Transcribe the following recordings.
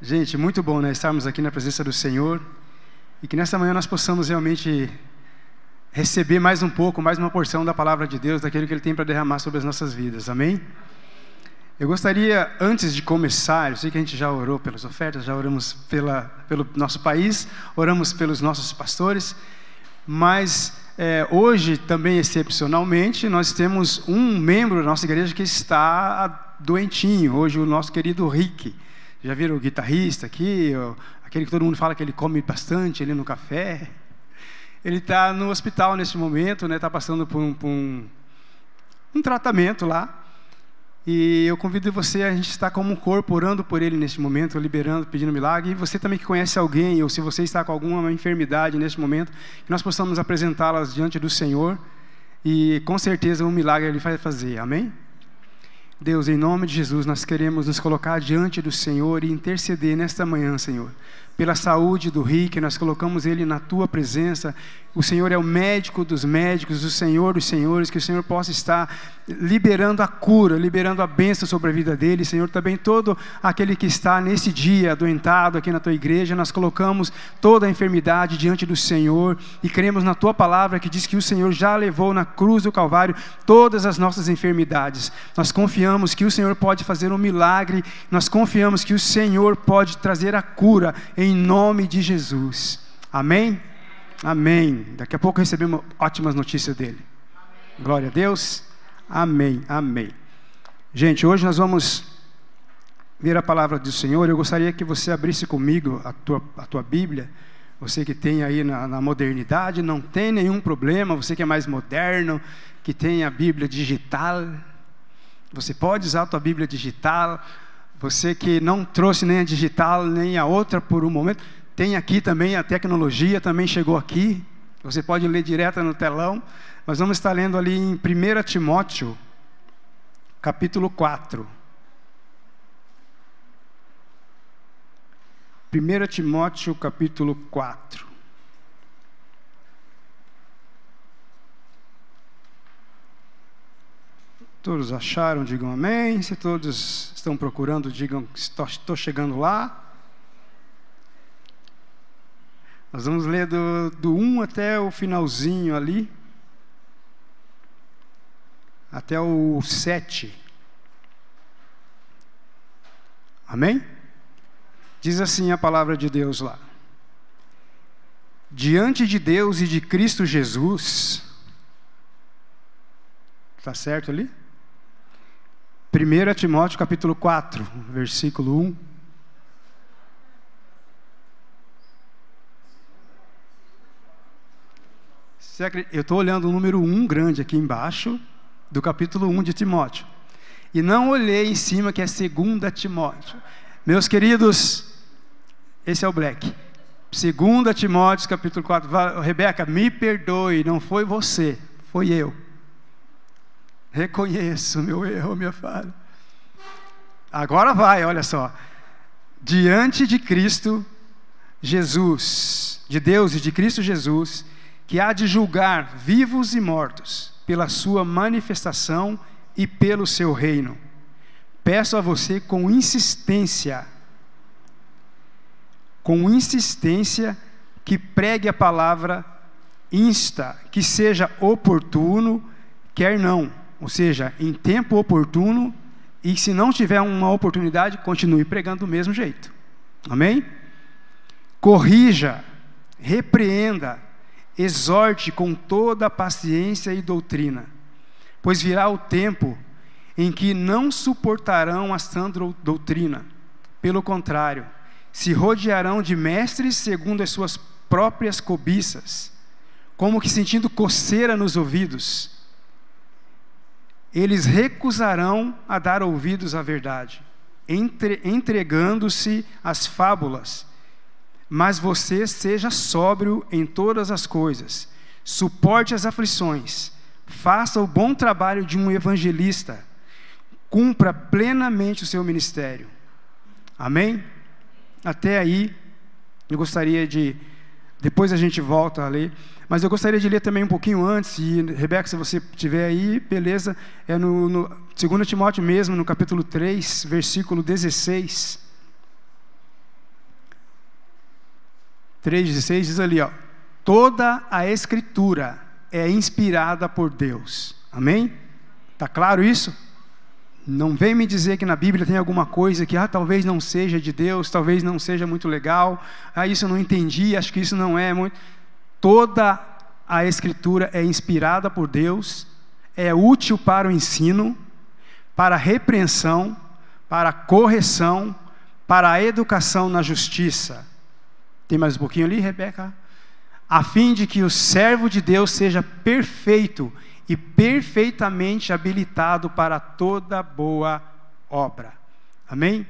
Gente, muito bom, né? Estarmos aqui na presença do Senhor e que nesta manhã nós possamos realmente receber mais um pouco, mais uma porção da palavra de Deus, daquilo que Ele tem para derramar sobre as nossas vidas. Amém? Eu gostaria, antes de começar, eu sei que a gente já orou pelas ofertas, já oramos pela, pelo nosso país, oramos pelos nossos pastores, mas é, hoje, também excepcionalmente, nós temos um membro da nossa igreja que está doentinho. Hoje, o nosso querido Rick. Já viram o guitarrista aqui? Aquele que todo mundo fala que ele come bastante ali no café. Ele está no hospital neste momento, está né, tá passando por, um, por um, um, tratamento lá. E eu convido você a gente estar como um corpo orando por ele neste momento, liberando, pedindo milagre. E você também que conhece alguém, ou se você está com alguma enfermidade neste momento, que nós possamos apresentá-las diante do Senhor. E com certeza um milagre ele vai fazer. Amém? Deus, em nome de Jesus, nós queremos nos colocar diante do Senhor e interceder nesta manhã, Senhor, pela saúde do Rick, nós colocamos ele na tua presença. O Senhor é o médico dos médicos, o Senhor dos senhores, que o Senhor possa estar liberando a cura, liberando a bênção sobre a vida dele. Senhor, também todo aquele que está nesse dia adoentado aqui na tua igreja, nós colocamos toda a enfermidade diante do Senhor e cremos na tua palavra que diz que o Senhor já levou na cruz do Calvário todas as nossas enfermidades. Nós confiamos que o Senhor pode fazer um milagre, nós confiamos que o Senhor pode trazer a cura em em nome de Jesus. Amém? Amém. Daqui a pouco recebemos ótimas notícias dele. Glória a Deus. Amém. Amém. Gente, hoje nós vamos ver a palavra do Senhor. Eu gostaria que você abrisse comigo a tua, a tua Bíblia. Você que tem aí na, na modernidade, não tem nenhum problema. Você que é mais moderno, que tem a Bíblia digital, você pode usar a tua Bíblia digital você que não trouxe nem a digital, nem a outra por um momento, tem aqui também a tecnologia, também chegou aqui. Você pode ler direto no telão. Nós vamos estar lendo ali em 1 Timóteo, capítulo 4. 1 Timóteo, capítulo 4. Todos acharam, digam amém. Se todos estão procurando, digam que estou chegando lá. Nós vamos ler do, do 1 até o finalzinho ali. Até o 7. Amém? Diz assim a palavra de Deus lá. Diante de Deus e de Cristo Jesus. Está certo ali? 1 Timóteo capítulo 4, versículo 1. Eu estou olhando o número 1 grande aqui embaixo, do capítulo 1 de Timóteo. E não olhei em cima que é 2 Timóteo. Meus queridos, esse é o Black. 2 Timóteo capítulo 4. Rebeca, me perdoe, não foi você, foi eu. Reconheço meu erro, minha falha. Agora vai, olha só. Diante de Cristo Jesus, de Deus e de Cristo Jesus, que há de julgar vivos e mortos pela sua manifestação e pelo seu reino. Peço a você com insistência, com insistência, que pregue a palavra insta, que seja oportuno, quer não ou seja, em tempo oportuno, e se não tiver uma oportunidade, continue pregando do mesmo jeito. Amém? Corrija, repreenda, exorte com toda a paciência e doutrina, pois virá o tempo em que não suportarão a sã doutrina. Pelo contrário, se rodearão de mestres segundo as suas próprias cobiças, como que sentindo coceira nos ouvidos eles recusarão a dar ouvidos à verdade, entre, entregando-se às fábulas. Mas você seja sóbrio em todas as coisas, suporte as aflições, faça o bom trabalho de um evangelista, cumpra plenamente o seu ministério. Amém? Até aí, eu gostaria de, depois a gente volta a ler. Mas eu gostaria de ler também um pouquinho antes, e Rebeca, se você tiver aí, beleza, é no, no 2 Timóteo mesmo, no capítulo 3, versículo 16. 3,16 diz ali, ó, toda a escritura é inspirada por Deus. Amém? Tá claro isso? Não vem me dizer que na Bíblia tem alguma coisa que ah, talvez não seja de Deus, talvez não seja muito legal. Ah, isso eu não entendi, acho que isso não é muito. Toda a escritura é inspirada por Deus, é útil para o ensino, para a repreensão, para a correção, para a educação na justiça. Tem mais um pouquinho ali, Rebeca? A fim de que o servo de Deus seja perfeito e perfeitamente habilitado para toda boa obra. Amém?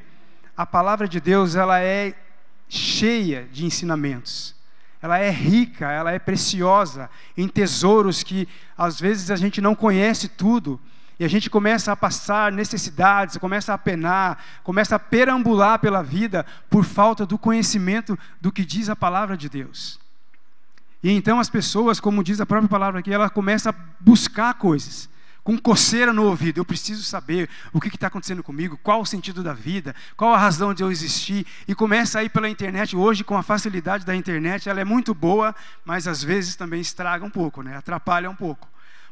A palavra de Deus, ela é cheia de ensinamentos. Ela é rica, ela é preciosa em tesouros que às vezes a gente não conhece tudo. E a gente começa a passar necessidades, começa a penar, começa a perambular pela vida por falta do conhecimento do que diz a palavra de Deus. E então as pessoas, como diz a própria palavra aqui, ela começa a buscar coisas, com coceira no ouvido. Eu preciso saber o que está acontecendo comigo, qual o sentido da vida, qual a razão de eu existir. E começa a ir pela internet. Hoje, com a facilidade da internet, ela é muito boa, mas às vezes também estraga um pouco, né? atrapalha um pouco.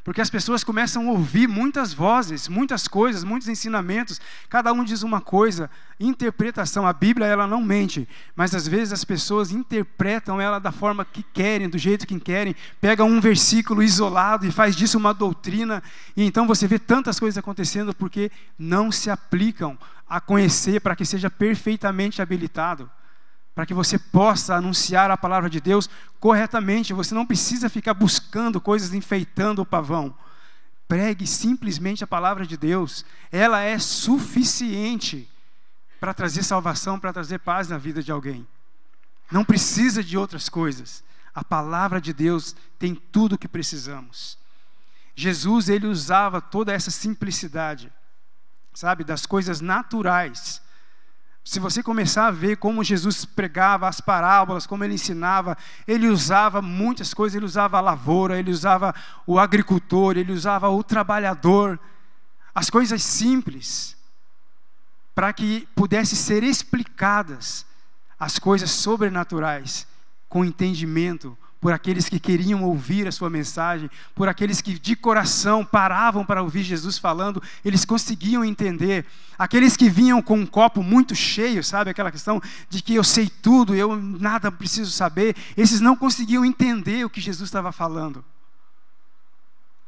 Porque as pessoas começam a ouvir muitas vozes, muitas coisas, muitos ensinamentos, cada um diz uma coisa, interpretação, a Bíblia ela não mente, mas às vezes as pessoas interpretam ela da forma que querem, do jeito que querem, pegam um versículo isolado e faz disso uma doutrina, e então você vê tantas coisas acontecendo porque não se aplicam a conhecer para que seja perfeitamente habilitado para que você possa anunciar a palavra de Deus corretamente. Você não precisa ficar buscando coisas enfeitando o pavão. Pregue simplesmente a palavra de Deus. Ela é suficiente para trazer salvação, para trazer paz na vida de alguém. Não precisa de outras coisas. A palavra de Deus tem tudo o que precisamos. Jesus, ele usava toda essa simplicidade, sabe, das coisas naturais se você começar a ver como Jesus pregava as parábolas, como ele ensinava, ele usava muitas coisas, ele usava a lavoura, ele usava o agricultor, ele usava o trabalhador, as coisas simples, para que pudesse ser explicadas as coisas sobrenaturais com entendimento, por aqueles que queriam ouvir a sua mensagem, por aqueles que de coração paravam para ouvir Jesus falando, eles conseguiam entender. Aqueles que vinham com um copo muito cheio, sabe, aquela questão de que eu sei tudo, eu nada preciso saber, esses não conseguiam entender o que Jesus estava falando.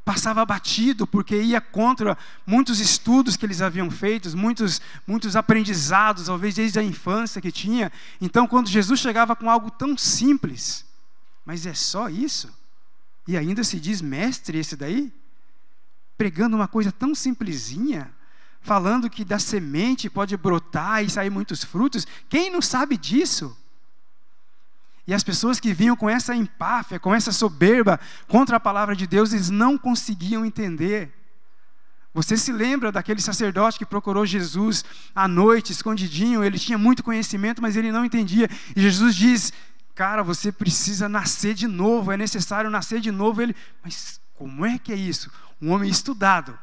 Passava batido, porque ia contra muitos estudos que eles haviam feito, muitos, muitos aprendizados, talvez desde a infância que tinha. Então, quando Jesus chegava com algo tão simples, mas é só isso? E ainda se diz mestre esse daí? Pregando uma coisa tão simplesinha, falando que da semente pode brotar e sair muitos frutos. Quem não sabe disso? E as pessoas que vinham com essa empáfia, com essa soberba contra a palavra de Deus, eles não conseguiam entender. Você se lembra daquele sacerdote que procurou Jesus à noite, escondidinho? Ele tinha muito conhecimento, mas ele não entendia. E Jesus diz: cara, você precisa nascer de novo, é necessário nascer de novo. Ele, mas como é que é isso? Um homem estudado,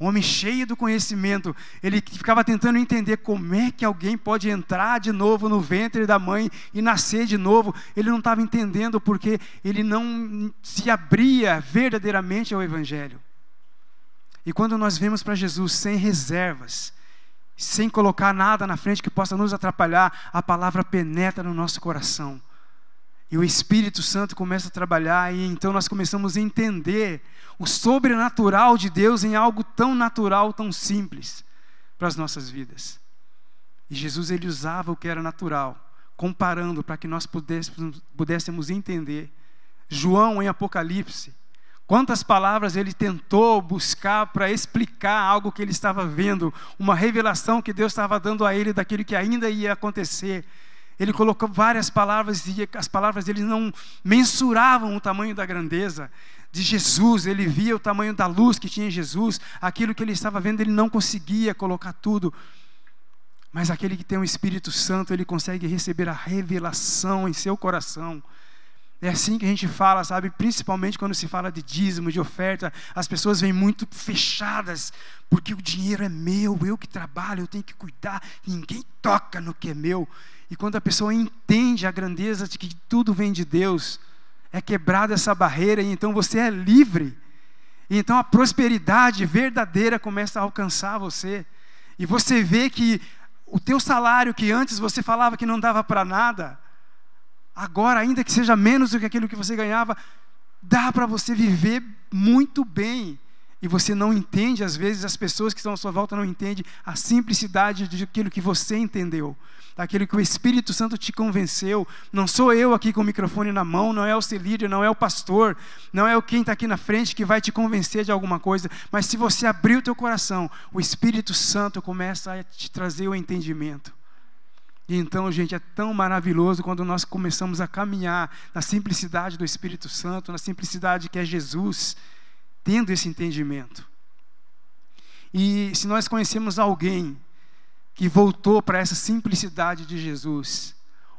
um homem cheio do conhecimento, ele ficava tentando entender como é que alguém pode entrar de novo no ventre da mãe e nascer de novo. Ele não estava entendendo porque ele não se abria verdadeiramente ao Evangelho. E quando nós vemos para Jesus sem reservas, sem colocar nada na frente que possa nos atrapalhar, a palavra penetra no nosso coração. E o Espírito Santo começa a trabalhar, e então nós começamos a entender o sobrenatural de Deus em algo tão natural, tão simples para as nossas vidas. E Jesus ele usava o que era natural, comparando para que nós pudéssemos, pudéssemos entender. João em Apocalipse, quantas palavras ele tentou buscar para explicar algo que ele estava vendo, uma revelação que Deus estava dando a ele daquilo que ainda ia acontecer. Ele colocou várias palavras e as palavras dele não mensuravam o tamanho da grandeza de Jesus. Ele via o tamanho da luz que tinha em Jesus, aquilo que ele estava vendo, ele não conseguia colocar tudo. Mas aquele que tem o Espírito Santo, ele consegue receber a revelação em seu coração. É assim que a gente fala, sabe? Principalmente quando se fala de dízimo, de oferta, as pessoas vêm muito fechadas, porque o dinheiro é meu, eu que trabalho, eu tenho que cuidar, ninguém toca no que é meu. E quando a pessoa entende a grandeza de que tudo vem de Deus, é quebrada essa barreira e então você é livre. E então a prosperidade verdadeira começa a alcançar você. E você vê que o teu salário que antes você falava que não dava para nada, agora ainda que seja menos do que aquilo que você ganhava, dá para você viver muito bem. E você não entende, às vezes as pessoas que estão à sua volta não entendem a simplicidade daquilo que você entendeu daquilo que o Espírito Santo te convenceu. Não sou eu aqui com o microfone na mão, não é o líder, não é o pastor, não é quem está aqui na frente que vai te convencer de alguma coisa, mas se você abrir o teu coração, o Espírito Santo começa a te trazer o entendimento. E então, gente, é tão maravilhoso quando nós começamos a caminhar na simplicidade do Espírito Santo, na simplicidade que é Jesus, tendo esse entendimento. E se nós conhecemos alguém que voltou para essa simplicidade de Jesus.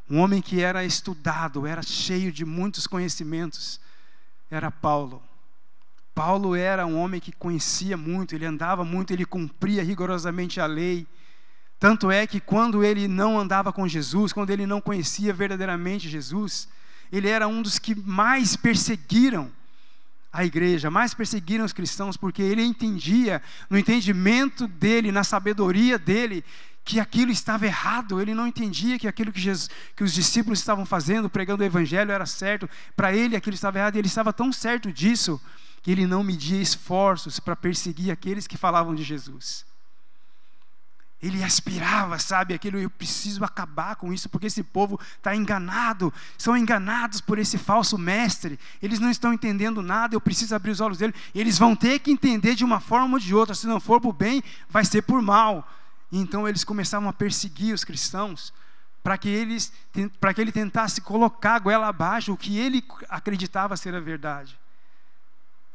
Um homem que era estudado, era cheio de muitos conhecimentos, era Paulo. Paulo era um homem que conhecia muito, ele andava muito, ele cumpria rigorosamente a lei. Tanto é que quando ele não andava com Jesus, quando ele não conhecia verdadeiramente Jesus, ele era um dos que mais perseguiram a igreja, mais perseguiram os cristãos, porque ele entendia, no entendimento dele, na sabedoria dele, que aquilo estava errado, ele não entendia que aquilo que, Jesus, que os discípulos estavam fazendo, pregando o evangelho, era certo, para ele aquilo estava errado, e ele estava tão certo disso, que ele não media esforços para perseguir aqueles que falavam de Jesus. Ele aspirava, sabe, aquilo, eu preciso acabar com isso, porque esse povo está enganado, são enganados por esse falso mestre, eles não estão entendendo nada, eu preciso abrir os olhos deles, eles vão ter que entender de uma forma ou de outra, se não for o bem, vai ser por mal. Então eles começavam a perseguir os cristãos para que eles para que ele tentasse colocar a goela abaixo o que ele acreditava ser a verdade.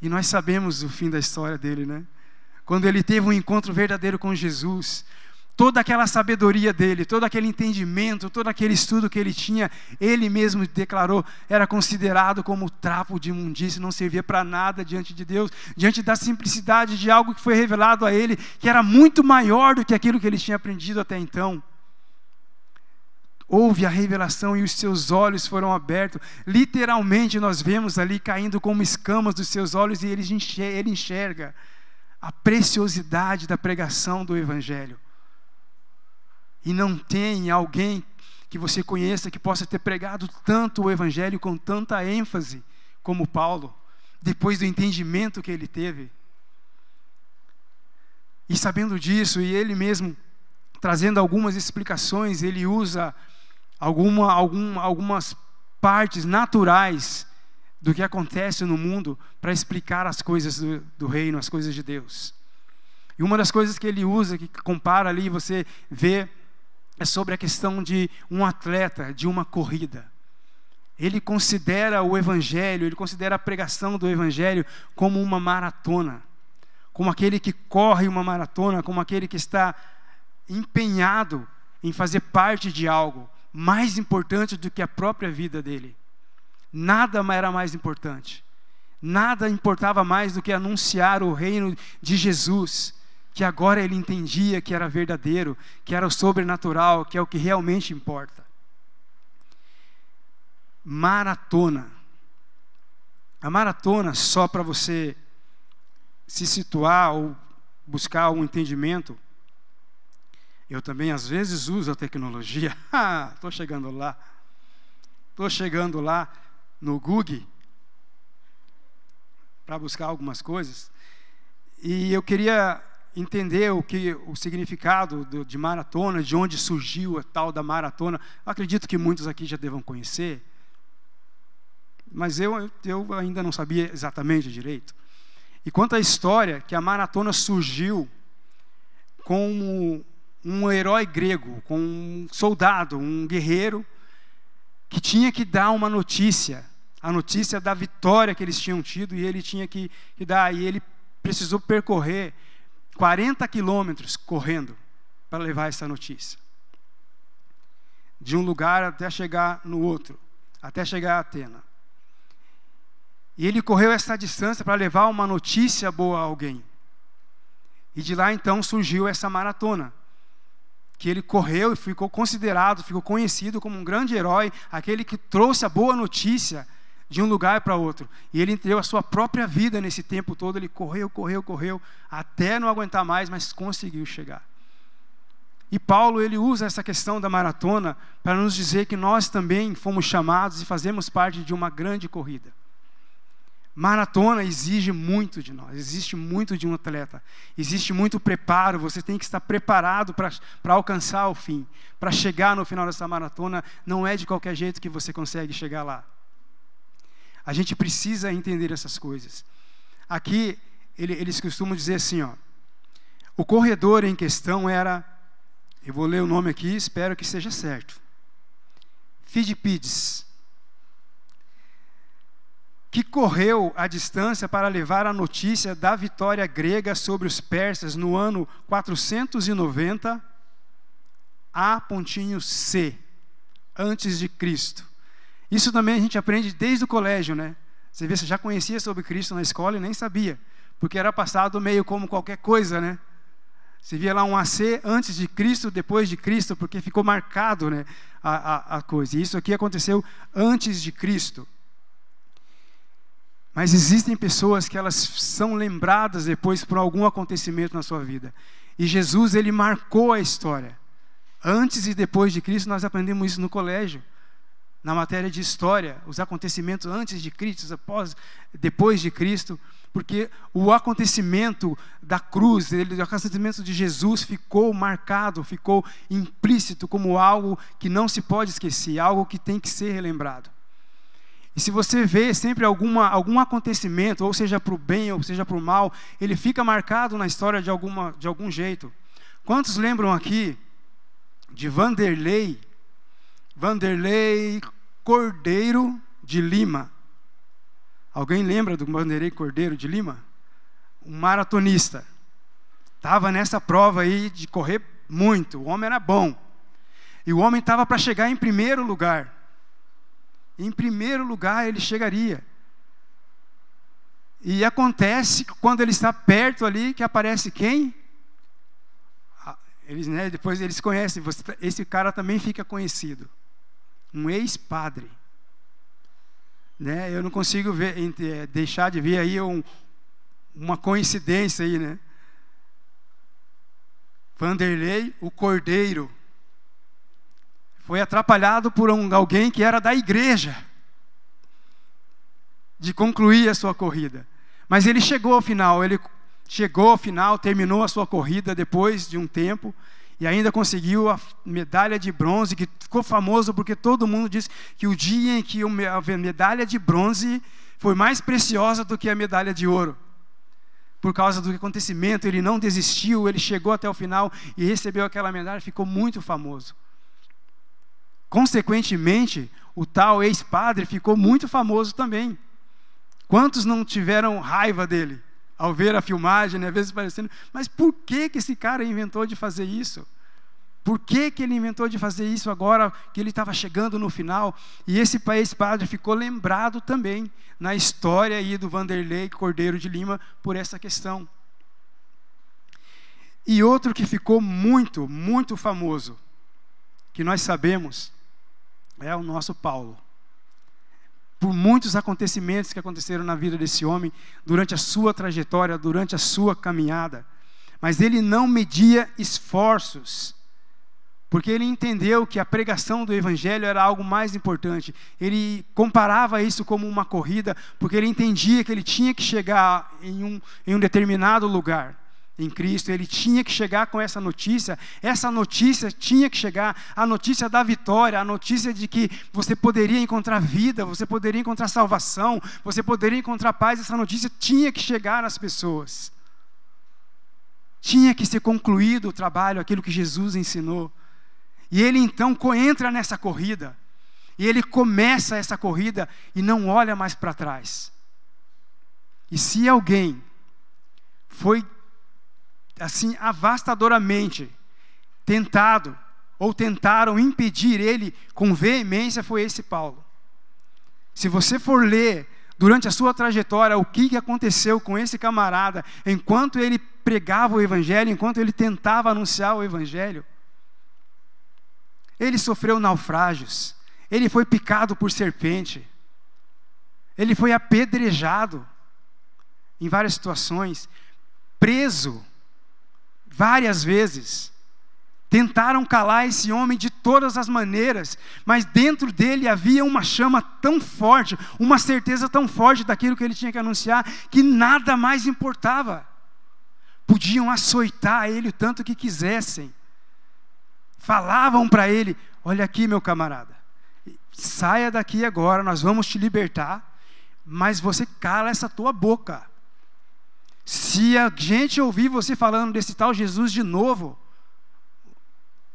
E nós sabemos o fim da história dele, né? Quando ele teve um encontro verdadeiro com Jesus, toda aquela sabedoria dele, todo aquele entendimento, todo aquele estudo que ele tinha, ele mesmo declarou, era considerado como trapo de imundície, não servia para nada diante de Deus, diante da simplicidade de algo que foi revelado a ele, que era muito maior do que aquilo que ele tinha aprendido até então. Houve a revelação e os seus olhos foram abertos. Literalmente, nós vemos ali caindo como escamas dos seus olhos e ele enxerga a preciosidade da pregação do Evangelho e não tem alguém que você conheça que possa ter pregado tanto o Evangelho com tanta ênfase como Paulo, depois do entendimento que ele teve. E sabendo disso, e ele mesmo trazendo algumas explicações, ele usa alguma, algum, algumas partes naturais do que acontece no mundo para explicar as coisas do, do, reino, as coisas de Deus. E uma das coisas que ele usa, que compara ali, você vê é sobre a questão de um atleta, de uma corrida. Ele considera o Evangelho, ele considera a pregação do Evangelho como uma maratona, como aquele que corre uma maratona, como aquele que está empenhado em fazer parte de algo mais importante do que a própria vida dele. Nada era mais importante. Nada importava mais do que anunciar o reino de Jesus que agora ele entendia que era verdadeiro, que era o sobrenatural, que é o que realmente importa. Maratona. A maratona, só para você se situar ou buscar um entendimento, eu também às vezes uso a tecnologia. Estou chegando lá. Estou chegando lá no Google para buscar algumas coisas. E eu queria entender o que o significado do, de maratona, de onde surgiu a tal da maratona. Acredito que muitos aqui já devam conhecer, mas eu, eu ainda não sabia exatamente direito. E quanto à história, que a maratona surgiu como um herói grego, com um soldado, um guerreiro, que tinha que dar uma notícia, a notícia da vitória que eles tinham tido, e ele tinha que, que dar, e ele precisou percorrer 40 quilômetros correndo para levar essa notícia. De um lugar até chegar no outro, até chegar a Atena. E ele correu essa distância para levar uma notícia boa a alguém. E de lá então surgiu essa maratona. que ele correu e ficou considerado, ficou conhecido como um grande herói, aquele que trouxe a boa notícia de um lugar para outro. E ele entregou a sua própria vida nesse tempo todo. Ele correu, correu, correu, até não aguentar mais, mas conseguiu chegar. E Paulo ele usa essa questão da maratona para nos dizer que nós também fomos chamados e fazemos parte de uma grande corrida. Maratona exige muito de nós, existe muito de um atleta, existe muito preparo, você tem que estar preparado para alcançar o fim, para chegar no final dessa maratona, não é de qualquer jeito que você consegue chegar lá. A gente precisa entender essas coisas. Aqui, ele, eles costumam dizer assim: ó, o corredor em questão era, eu vou ler o nome aqui, espero que seja certo, Fidipides que correu a distância para levar a notícia da vitória grega sobre os persas no ano 490 a pontinho C, antes de Cristo. Isso também a gente aprende desde o colégio, né? Você vê, você já conhecia sobre Cristo na escola e nem sabia, porque era passado meio como qualquer coisa, né? Você via lá um AC antes de Cristo, depois de Cristo, porque ficou marcado né, a, a, a coisa. E isso aqui aconteceu antes de Cristo. Mas existem pessoas que elas são lembradas depois por algum acontecimento na sua vida. E Jesus, ele marcou a história. Antes e depois de Cristo, nós aprendemos isso no colégio. Na matéria de história, os acontecimentos antes de Cristo, após, depois de Cristo, porque o acontecimento da cruz, o acontecimento de Jesus ficou marcado, ficou implícito como algo que não se pode esquecer, algo que tem que ser relembrado. E se você vê sempre alguma, algum acontecimento, ou seja para o bem ou seja para o mal, ele fica marcado na história de, alguma, de algum jeito. Quantos lembram aqui de Vanderlei, Vanderlei Cordeiro de Lima? Alguém lembra do Vanderlei Cordeiro de Lima? Um maratonista. Estava nessa prova aí de correr muito, o homem era bom. E o homem estava para chegar em primeiro lugar em primeiro lugar ele chegaria. E acontece quando ele está perto ali que aparece quem? Ah, eles, né, depois eles conhecem, esse cara também fica conhecido. Um ex-padre. Né, eu não consigo ver, é, deixar de ver aí um, uma coincidência aí, né? Vanderlei, o Cordeiro foi atrapalhado por um, alguém que era da igreja de concluir a sua corrida. Mas ele chegou ao final, ele chegou ao final, terminou a sua corrida depois de um tempo e ainda conseguiu a medalha de bronze, que ficou famoso porque todo mundo diz que o dia em que a medalha de bronze foi mais preciosa do que a medalha de ouro. Por causa do acontecimento, ele não desistiu, ele chegou até o final e recebeu aquela medalha, ficou muito famoso. Consequentemente, o tal ex-padre ficou muito famoso também. Quantos não tiveram raiva dele ao ver a filmagem, né, às vezes parecendo, mas por que, que esse cara inventou de fazer isso? Por que, que ele inventou de fazer isso agora que ele estava chegando no final? E esse país padre ficou lembrado também na história aí do Vanderlei Cordeiro de Lima por essa questão. E outro que ficou muito, muito famoso, que nós sabemos, é o nosso Paulo. Por muitos acontecimentos que aconteceram na vida desse homem, durante a sua trajetória, durante a sua caminhada. Mas ele não media esforços, porque ele entendeu que a pregação do Evangelho era algo mais importante. Ele comparava isso como uma corrida, porque ele entendia que ele tinha que chegar em um, em um determinado lugar em Cristo, ele tinha que chegar com essa notícia. Essa notícia tinha que chegar, a notícia da vitória, a notícia de que você poderia encontrar vida, você poderia encontrar salvação, você poderia encontrar paz. Essa notícia tinha que chegar às pessoas. Tinha que ser concluído o trabalho, aquilo que Jesus ensinou. E ele então entra nessa corrida. E ele começa essa corrida e não olha mais para trás. E se alguém foi assim avastadoramente tentado ou tentaram impedir ele com veemência foi esse Paulo. Se você for ler durante a sua trajetória o que aconteceu com esse camarada enquanto ele pregava o evangelho, enquanto ele tentava anunciar o evangelho, Ele sofreu naufrágios. Ele foi picado por serpente. Ele foi apedrejado em várias situações, preso várias vezes. Tentaram calar esse homem de todas as maneiras, mas dentro dele havia uma chama tão forte, uma certeza tão forte daquilo que ele tinha que anunciar, que nada mais importava. Podiam açoitar ele o tanto que quisessem. Falavam para ele: Olha aqui, meu camarada, saia daqui agora, nós vamos te libertar, mas você cala essa tua boca. Se a gente ouvir você falando desse tal Jesus de novo,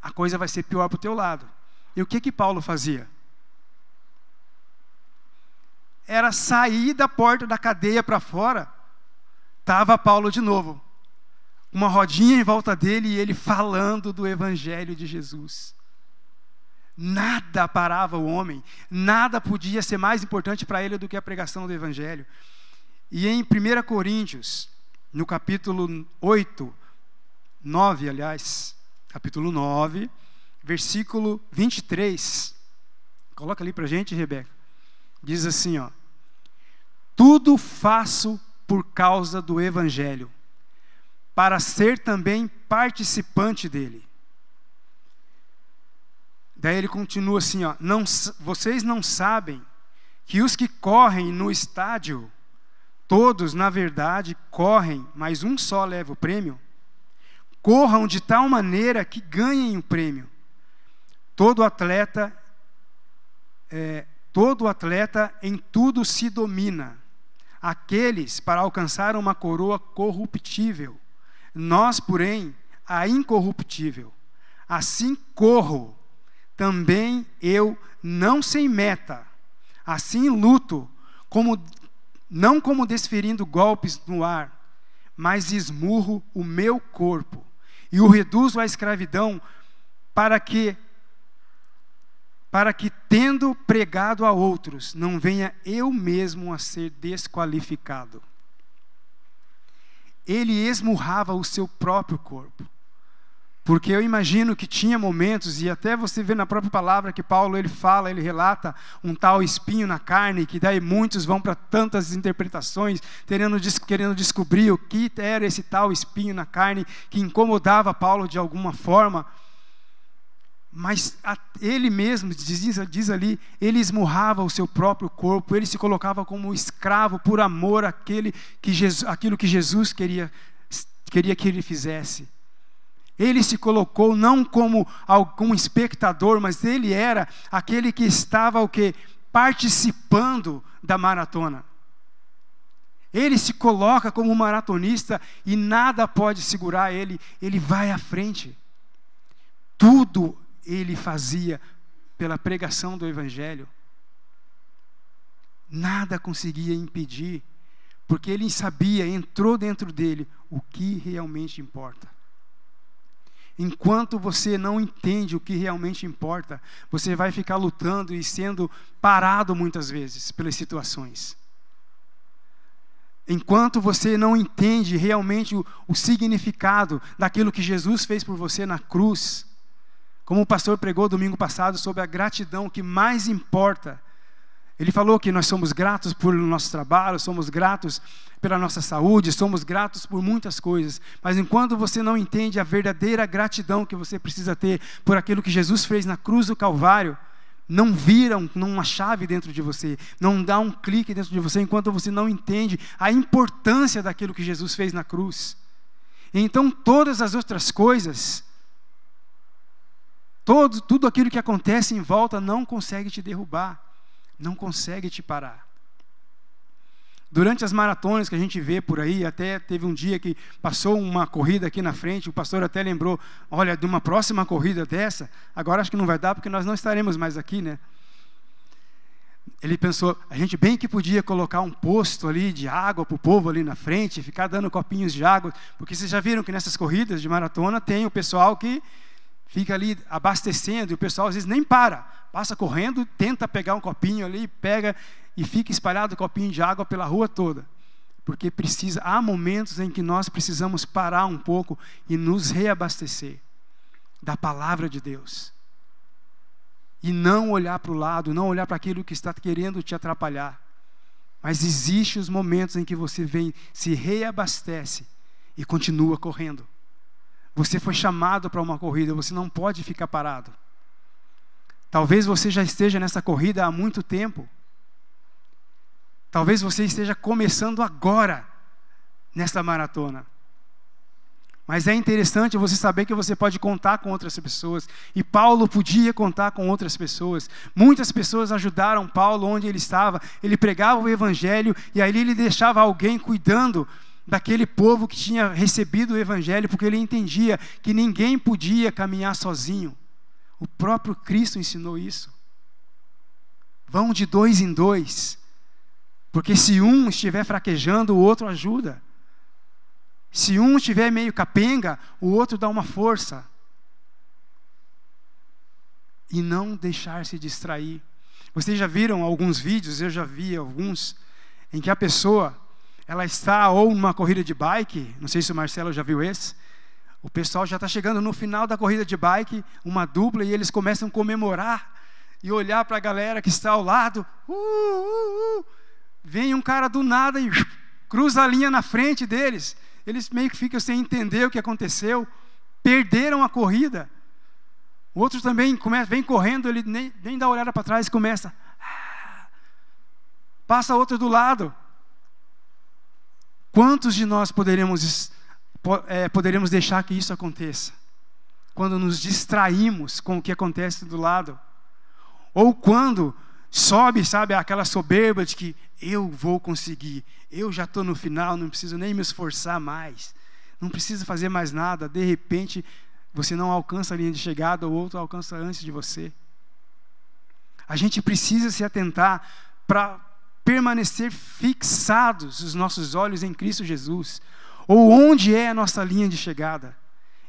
a coisa vai ser pior para o teu lado. E o que que Paulo fazia? Era sair da porta da cadeia para fora, estava Paulo de novo. Uma rodinha em volta dele e ele falando do Evangelho de Jesus. Nada parava o homem, nada podia ser mais importante para ele do que a pregação do Evangelho. E em 1 Coríntios, no capítulo 8, 9, aliás, capítulo 9, versículo 23. Coloca ali para gente, Rebeca. Diz assim, ó. Tudo faço por causa do Evangelho, para ser também participante dele. Daí ele continua assim, ó, não, vocês não sabem que os que correm no estádio, todos, na verdade, correm, mas um só leva o prêmio? corram de tal maneira que ganhem o prêmio. Todo atleta, é, todo atleta em tudo se domina. Aqueles para alcançar uma coroa corruptível, nós, porém, a incorruptível. Assim corro, também eu não sem meta. Assim luto, como não como desferindo golpes no ar, mas esmurro o meu corpo e o reduzo à escravidão para que para que tendo pregado a outros, não venha eu mesmo a ser desqualificado. Ele esmurrava o seu próprio corpo. Porque eu imagino que tinha momentos, e até você vê na própria palavra que Paulo ele fala, ele relata um tal espinho na carne, que daí muitos vão para tantas interpretações, querendo, querendo descobrir o que era esse tal espinho na carne que incomodava Paulo de alguma forma. Mas ele mesmo, diz, diz ali, ele esmurrava o seu próprio corpo, ele se colocava como escravo por amor àquele que Jesus, àquilo que Jesus queria, queria que ele fizesse. Ele se colocou não como algum espectador, mas ele era aquele que estava o que participando da maratona. Ele se coloca como maratonista e nada pode segurar ele, ele vai à frente. Tudo ele fazia pela pregação do evangelho. Nada conseguia impedir, porque ele sabia, entrou dentro dele o que realmente importa. Enquanto você não entende o que realmente importa, você vai ficar lutando e sendo parado muitas vezes pelas situações. Enquanto você não entende realmente o, o, significado daquilo que Jesus fez por você na cruz, como o pastor pregou domingo passado sobre a gratidão que mais importa ele falou que nós somos gratos por nosso trabalho, somos gratos pela nossa saúde, somos gratos por muitas coisas, mas enquanto você não entende a verdadeira gratidão que você precisa ter por aquilo que Jesus fez na cruz do Calvário, não vira uma chave dentro de você, não dá um clique dentro de você enquanto você não entende a importância daquilo que Jesus fez na cruz. Então todas as outras coisas, todo, tudo aquilo que acontece em volta não consegue te derrubar não consegue te parar. Durante as maratonas que a gente vê por aí, até teve um dia que passou uma corrida aqui na frente, o pastor até lembrou, olha, de uma próxima corrida dessa, agora acho que não vai dar porque nós não estaremos mais aqui, né? Ele pensou, a gente bem que podia colocar um posto ali de água para o povo ali na frente, ficar dando copinhos de água, porque vocês já viram que nessas corridas de maratona tem o pessoal que fica ali abastecendo e o pessoal às vezes nem para, passa correndo, tenta pegar um copinho ali, pega e fica espalhado copinho de água pela rua toda. Porque precisa, há momentos em que nós precisamos parar um pouco e nos reabastecer da palavra de Deus. e não olhar para o lado, não olhar para aquilo que está querendo te atrapalhar. Mas existem os momentos em que você vem, se reabastece e continua correndo. Você foi chamado para uma corrida, você não pode ficar parado. Talvez você já esteja nessa corrida há muito tempo. Talvez você esteja começando agora nesta maratona. Mas é interessante você saber que você pode contar com outras pessoas. E Paulo podia contar com outras pessoas. Muitas pessoas ajudaram Paulo onde ele estava. Ele pregava o evangelho e ali ele deixava alguém cuidando daquele povo que tinha recebido o evangelho, porque ele entendia que ninguém podia caminhar sozinho. O próprio Cristo ensinou isso. Vão de dois em dois. Porque se um estiver fraquejando, o outro ajuda. Se um estiver meio capenga, o outro dá uma força. E não deixar se distrair. Vocês já viram alguns vídeos, eu já vi alguns, em que a pessoa, ela está ou numa corrida de bike, não sei se o Marcelo já viu esse, o pessoal já está chegando no final da corrida de bike, uma dupla, e eles começam a comemorar e olhar para a galera que está ao lado. Uh, uh, uh. Vem um cara do nada e cruza a linha na frente deles eles meio que ficam sem entender o que aconteceu, perderam a corrida. O outro também começa, vem correndo, ele nem, nem dá olhada para trás e começa. Ah, passa outro do lado. Quantos de nós poderemos, é, poderemos deixar que isso aconteça? Quando nos distraímos com o que acontece do lado. Ou quando sobe, sabe, aquela soberba de que eu vou conseguir, eu já estou no final, não preciso nem me esforçar mais, não preciso fazer mais nada, de repente você não alcança a linha de chegada, o outro alcança antes de você. A gente precisa se atentar para permanecer fixados os nossos olhos em Cristo Jesus, ou onde é a nossa linha de chegada.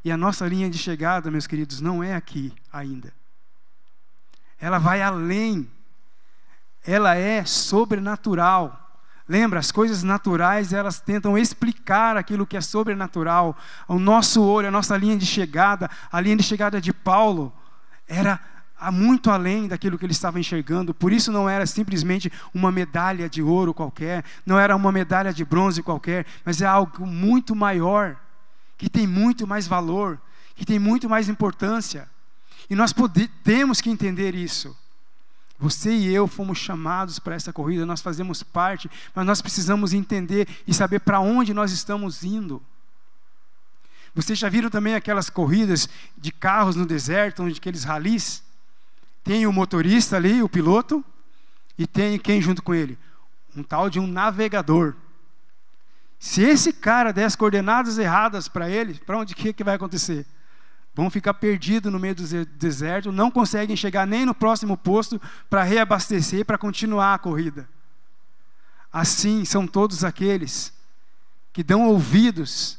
E a nossa linha de chegada, meus queridos, não é aqui ainda. Ela vai além ela é sobrenatural. Lembra, as coisas naturais, elas tentam explicar aquilo que é sobrenatural. O nosso olho, a nossa linha de chegada, a linha de chegada de Paulo, era muito além daquilo que ele estava enxergando. Por isso não era simplesmente uma medalha de ouro qualquer, não era uma medalha de bronze qualquer, mas é algo muito maior, que tem muito mais valor, que tem muito mais importância. E nós temos que entender isso. Você e eu fomos chamados para essa corrida, nós fazemos parte, mas nós precisamos entender e saber para onde nós estamos indo. Vocês já viram também aquelas corridas de carros no deserto, onde aqueles ralis? Tem o motorista ali, o piloto, e tem quem junto com ele? Um tal de um navegador. Se esse cara der as coordenadas erradas para ele, para onde que, que vai acontecer? vão ficar perdidos no meio do deserto, não conseguem chegar nem no próximo posto para reabastecer, para continuar a corrida. Assim são todos aqueles que dão ouvidos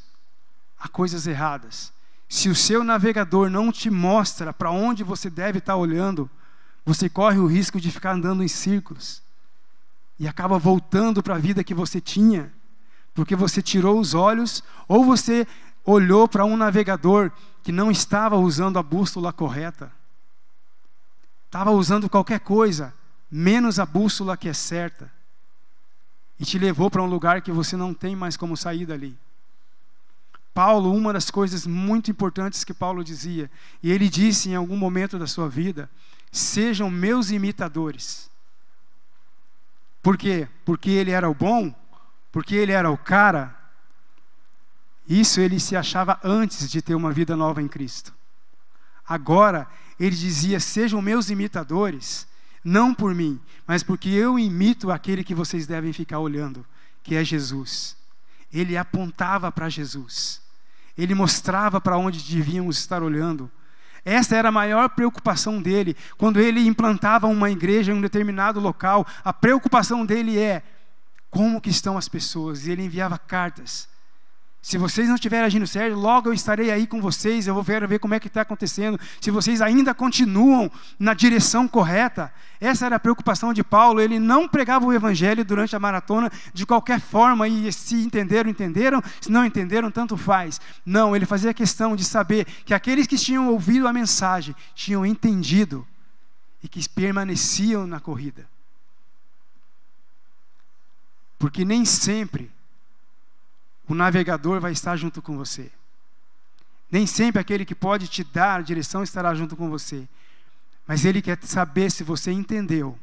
a coisas erradas. Se o seu navegador não te mostra para onde você deve estar olhando, você corre o risco de ficar andando em círculos e acaba voltando para a vida que você tinha, porque você tirou os olhos ou você olhou para um navegador que não estava usando a bússola correta. Estava usando qualquer coisa, menos a bússola que é certa. E te levou para um lugar que você não tem mais como sair dali. Paulo, uma das coisas muito importantes que Paulo dizia, e ele disse em algum momento da sua vida: sejam meus imitadores. Por quê? Porque ele era o bom? Porque ele era o cara? Isso ele se achava antes de ter uma vida nova em Cristo. Agora, ele dizia: Sejam meus imitadores, não por mim, mas porque eu imito aquele que vocês devem ficar olhando, que é Jesus. Ele apontava para Jesus, ele mostrava para onde devíamos estar olhando. Essa era a maior preocupação dele. Quando ele implantava uma igreja em um determinado local, a preocupação dele é como que estão as pessoas. E ele enviava cartas se vocês não estiverem agindo certo, logo eu estarei aí com vocês, eu vou ver, ver como é que está acontecendo. Se vocês ainda continuam na direção correta, essa era a preocupação de Paulo. Ele não pregava o evangelho durante a maratona de qualquer forma, e se entenderam, entenderam, se não entenderam, tanto faz. Não, ele fazia questão de saber que aqueles que tinham ouvido a mensagem tinham entendido e que permaneciam na corrida. Porque nem sempre o navegador vai estar junto com você. Nem sempre aquele que pode te dar a direção estará junto com você. Mas ele quer saber se você entendeu.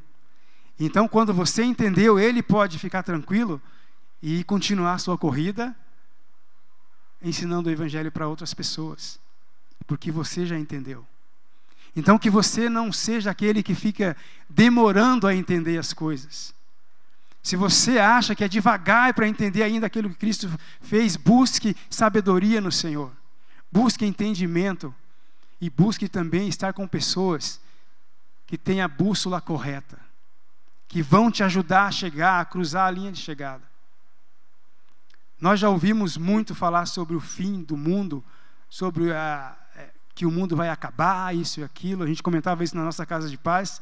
Então, quando você entendeu, ele pode ficar tranquilo e continuar sua corrida ensinando o evangelho para outras pessoas, porque você já entendeu. Então, que você não seja aquele que fica demorando a entender as coisas. Se você acha que é devagar para entender ainda aquilo que Cristo fez, busque sabedoria no Senhor, busque entendimento e busque também estar com pessoas que têm a bússola correta, que vão te ajudar a chegar, a cruzar a linha de chegada. Nós já ouvimos muito falar sobre o fim do mundo, sobre a, é, que o mundo vai acabar, isso e aquilo. A gente comentava isso na nossa casa de paz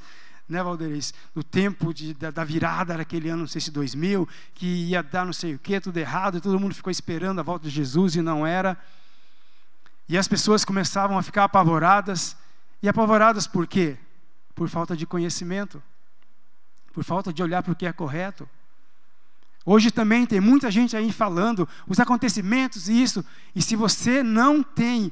né, Valderis? No tempo de, da, da, virada daquele ano, não sei se 2000, que ia dar não sei o que, tudo errado, e todo mundo ficou esperando a volta de Jesus e não era. E as pessoas começavam a ficar apavoradas. E apavoradas por quê? Por falta de conhecimento, por falta de olhar para o que é correto. Hoje também tem muita gente aí falando os acontecimentos e isso, e se você não tem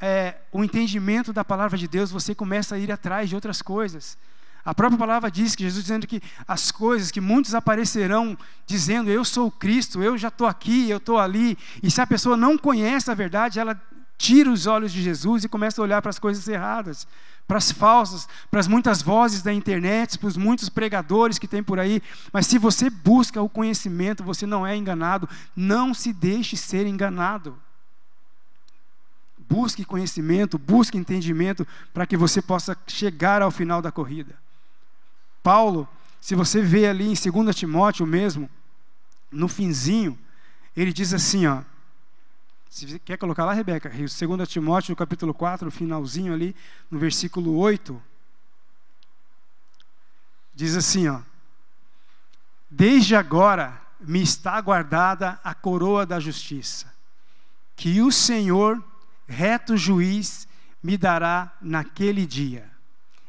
é, o entendimento da palavra de Deus, você começa a ir atrás de outras coisas. A própria palavra diz que Jesus dizendo que as coisas que muitos aparecerão dizendo eu sou Cristo, eu já estou aqui, eu estou ali. E se a pessoa não conhece a verdade, ela tira os olhos de Jesus e começa a olhar para as coisas erradas, para as falsas, para as muitas vozes da internet, para os muitos pregadores que tem por aí. Mas se você busca o conhecimento, você não é enganado. Não se deixe ser enganado. Busque conhecimento, busque entendimento para que você possa chegar ao final da corrida. Paulo, se você vê ali em 2 Timóteo mesmo, no finzinho, ele diz assim, ó, se quer colocar lá, Rebeca, 2 Timóteo, capítulo 4, no finalzinho ali, no versículo 8, diz assim, ó, Desde agora me está guardada a coroa da justiça, que o Senhor, reto juiz, me dará naquele dia.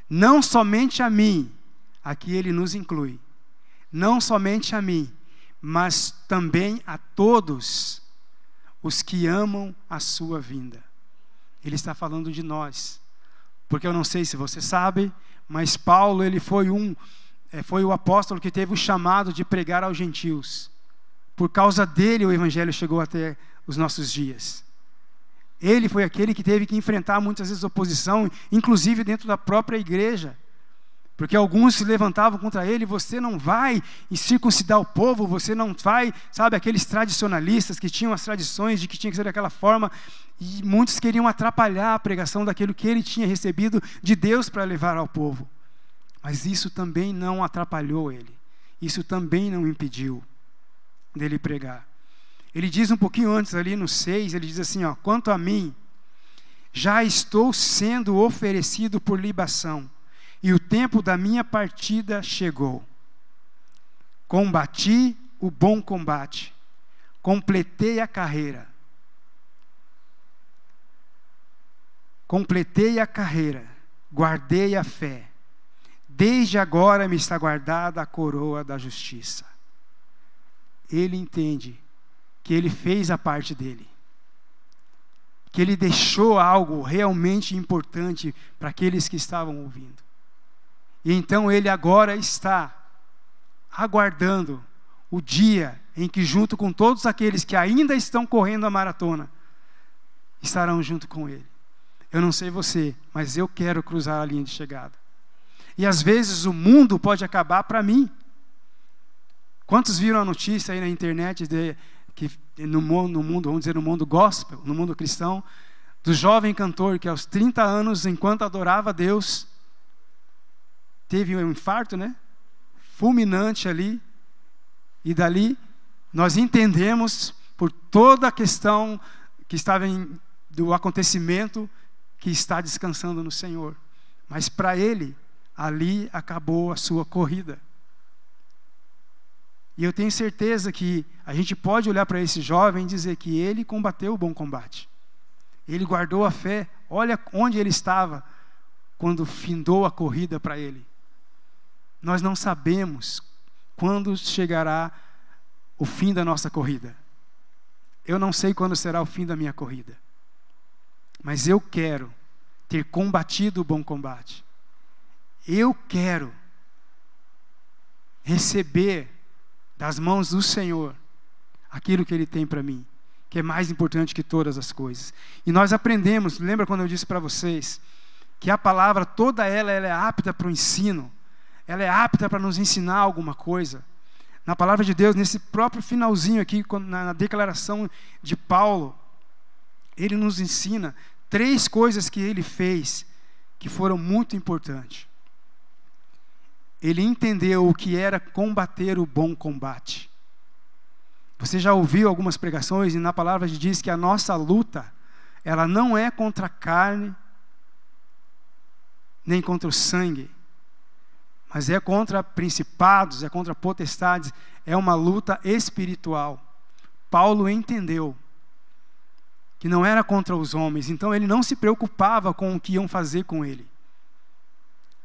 Não somente a mim, Aqui ele nos inclui. Não somente a mim, mas também a todos os que amam a sua vinda. Ele está falando de nós. Porque eu não sei se você sabe, mas Paulo ele foi um é, foi o apóstolo que teve o chamado de pregar aos gentios. Por causa dele o evangelho chegou até os nossos dias. Ele foi aquele que teve que enfrentar muitas vezes oposição, inclusive dentro da própria igreja. Porque alguns se levantavam contra ele, você não vai circuncidar o povo, você não vai, sabe, aqueles tradicionalistas que tinham as tradições de que tinha que ser daquela forma, e muitos queriam atrapalhar a pregação daquilo que ele tinha recebido de Deus para levar ao povo. Mas isso também não atrapalhou ele, isso também não impediu dele pregar. Ele diz um pouquinho antes ali no 6, ele diz assim, ó, quanto a mim, já estou sendo oferecido por libação e o tempo da minha partida chegou. Combati o bom combate, completei a carreira. Completei a carreira, guardei a fé. Desde agora me está guardada a coroa da justiça. Ele entende que ele fez a parte dele que ele deixou algo realmente importante para aqueles que estavam ouvindo. E então ele agora está aguardando o dia em que, junto com todos aqueles que ainda estão correndo a maratona, estarão junto com ele. Eu não sei você, mas eu quero cruzar a linha de chegada. E às vezes o mundo pode acabar para mim. Quantos viram a notícia aí na internet de que no, no mundo, vamos dizer, no mundo gospel, no mundo cristão, do jovem cantor que aos 30 anos, enquanto adorava Deus, teve um infarto, né? Fulminante ali. E dali nós entendemos por toda a questão que estava em, do acontecimento que está descansando no Senhor. Mas para ele, ali acabou a sua corrida. E eu tenho certeza que a gente pode olhar para esse jovem e dizer que ele combateu o bom combate. Ele guardou a fé. Olha onde ele estava quando findou a corrida para ele. Nós não sabemos quando chegará o fim da nossa corrida. Eu não sei quando será o fim da minha corrida. Mas eu quero ter combatido o bom combate. Eu quero receber das mãos do Senhor aquilo que Ele tem para mim, que é mais importante que todas as coisas. E nós aprendemos, lembra quando eu disse para vocês, que a palavra, toda ela, ela é apta para o ensino, ela é apta para nos ensinar alguma coisa. Na palavra de Deus, nesse próprio finalzinho aqui, na declaração de Paulo, ele nos ensina três coisas que ele fez que foram muito importantes. Ele entendeu o que era combater o bom combate. Você já ouviu algumas pregações e na palavra diz que a nossa luta, ela não é contra a carne, nem contra o sangue, mas é contra principados, é contra potestades, é uma luta espiritual. Paulo entendeu que não era contra os homens, então ele não se preocupava com o que iam fazer com ele.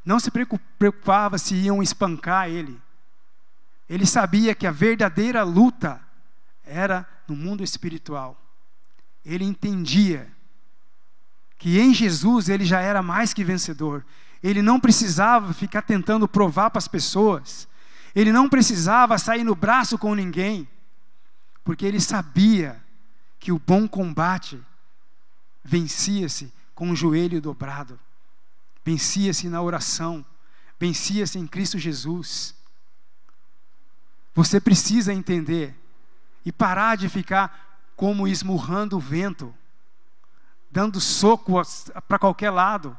Não se preocupava se iam espancar ele. Ele sabia que a verdadeira luta era no mundo espiritual. Ele entendia que em Jesus ele já era mais que vencedor. Ele não precisava ficar tentando provar para as pessoas. Ele não precisava sair no braço com ninguém. Porque ele sabia que o bom combate vencia-se com o joelho dobrado. Vencia-se na oração. Vencia-se em Cristo Jesus. Você precisa entender e parar de ficar como esmurrando o vento, dando soco para qualquer lado,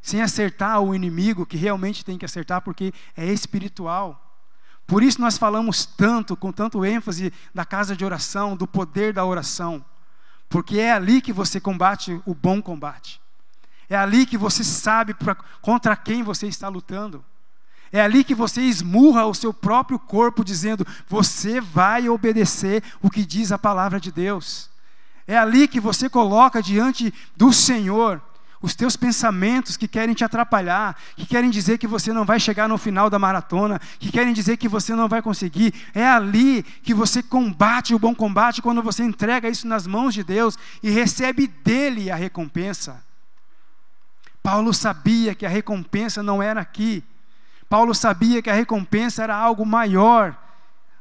sem acertar o inimigo que realmente tem que acertar, porque é espiritual. Por isso nós falamos tanto, com tanto ênfase da casa de oração, do poder da oração, porque é ali que você combate o bom combate. É ali que você sabe pra, contra quem você está lutando. É ali que você esmurra o seu próprio corpo, dizendo: você vai obedecer o que diz a palavra de Deus. É ali que você coloca diante do Senhor os teus pensamentos que querem te atrapalhar, que querem dizer que você não vai chegar no final da maratona, que querem dizer que você não vai conseguir. É ali que você combate o bom combate quando você entrega isso nas mãos de Deus e recebe dele a recompensa. Paulo sabia que a recompensa não era aqui. Paulo sabia que a recompensa era algo maior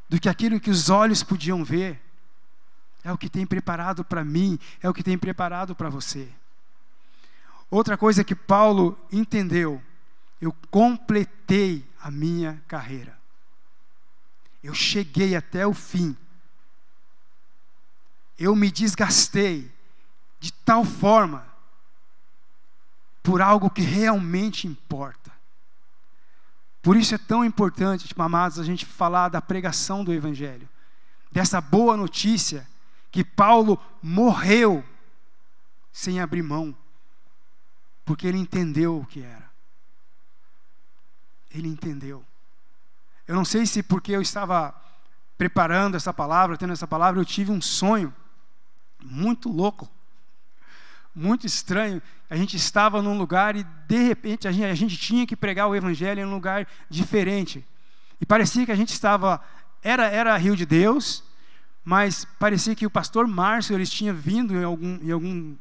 do que aquilo que os olhos podiam ver. É o que tem preparado para mim, é o que tem preparado para você. Outra coisa que Paulo entendeu, eu completei a minha carreira. Eu cheguei até o fim. Eu me desgastei de tal forma por algo que realmente importa. Por isso é tão importante, tipo, amados, a gente falar da pregação do Evangelho, dessa boa notícia que Paulo morreu sem abrir mão, porque ele entendeu o que era. Ele entendeu. Eu não sei se porque eu estava preparando essa palavra, tendo essa palavra, eu tive um sonho muito louco muito estranho. A gente estava num lugar e, de repente, a gente, a gente tinha que pregar o Evangelho em um lugar diferente. E parecia que a gente estava. Era, era Rio de Deus, mas parecia que o pastor Márcio eles tinha vindo em algum, em algum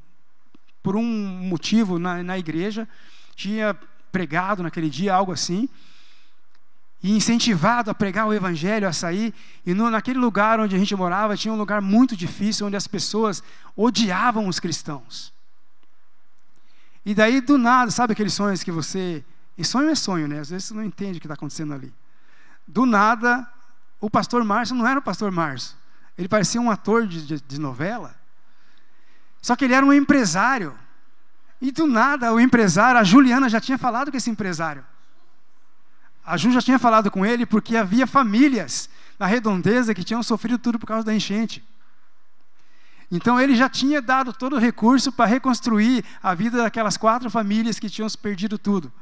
por um motivo na, na igreja, tinha pregado naquele dia, algo assim, e incentivado a pregar o evangelho, a sair. E no, naquele lugar onde a gente morava, tinha um lugar muito difícil, onde as pessoas odiavam os cristãos. E daí, do nada, sabe aqueles sonhos que você. E sonho é sonho, né? Às vezes você não entende o que está acontecendo ali. Do nada, o pastor Márcio não era o pastor Márcio. Ele parecia um ator de, de, de novela. Só que ele era um empresário. E do nada, o empresário, a Juliana já tinha falado com esse empresário. A Ju já tinha falado com ele porque havia famílias na redondeza que tinham sofrido tudo por causa da enchente. Então ele já tinha dado todo o recurso para reconstruir a vida daquelas quatro famílias que tinham perdido tudo.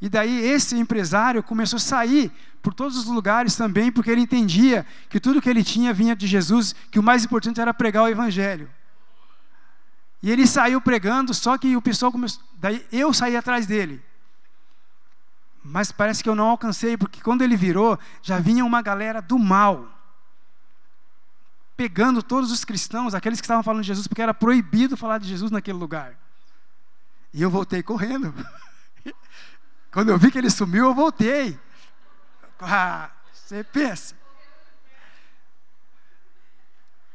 E daí esse empresário começou a sair por todos os lugares também, porque ele entendia que tudo que ele tinha vinha de Jesus, que o mais importante era pregar o evangelho. E ele saiu pregando, só que o pessoal começou. Daí eu saí atrás dele. Mas parece que eu não alcancei, porque quando ele virou, já vinha uma galera do mal. Pegando todos os cristãos, aqueles que estavam falando de Jesus, porque era proibido falar de Jesus naquele lugar. E eu voltei correndo. Quando eu vi que ele sumiu, eu voltei. Ah, você pensa.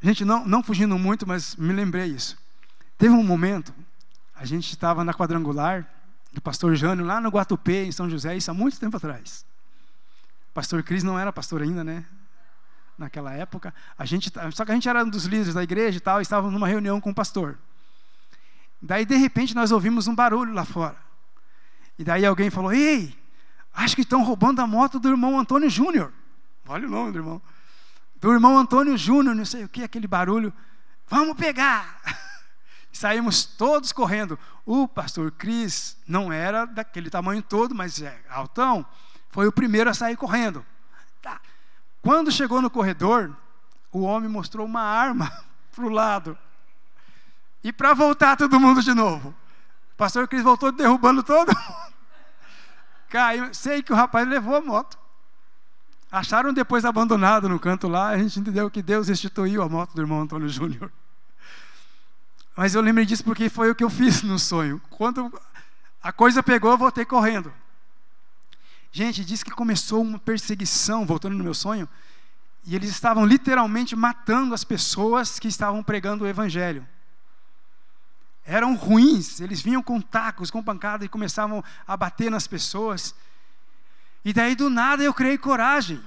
Gente, não, não fugindo muito, mas me lembrei isso. Teve um momento, a gente estava na quadrangular do pastor Jânio, lá no Guatupê, em São José, isso há muito tempo atrás. Pastor Cris não era pastor ainda, né? Naquela época. A gente, só que a gente era um dos líderes da igreja e tal, e estávamos numa reunião com o pastor. Daí, de repente, nós ouvimos um barulho lá fora. E daí alguém falou: Ei, acho que estão roubando a moto do irmão Antônio Júnior. Olha o nome do irmão. Do irmão Antônio Júnior, não sei o que, aquele barulho. Vamos pegar! Saímos todos correndo. O pastor Cris não era daquele tamanho todo, mas é altão. Foi o primeiro a sair correndo. Tá. Quando chegou no corredor, o homem mostrou uma arma para o lado. E para voltar todo mundo de novo. O pastor Cris voltou derrubando todo mundo. Caiu. Sei que o rapaz levou a moto. Acharam depois abandonado no canto lá, a gente entendeu que Deus restituiu a moto do irmão Antônio Júnior. Mas eu lembrei disso porque foi o que eu fiz no sonho. Quando a coisa pegou, eu voltei correndo. Gente, diz que começou uma perseguição, voltando no meu sonho, e eles estavam literalmente matando as pessoas que estavam pregando o evangelho eram ruins, eles vinham com tacos, com pancada e começavam a bater nas pessoas. E daí do nada eu criei coragem.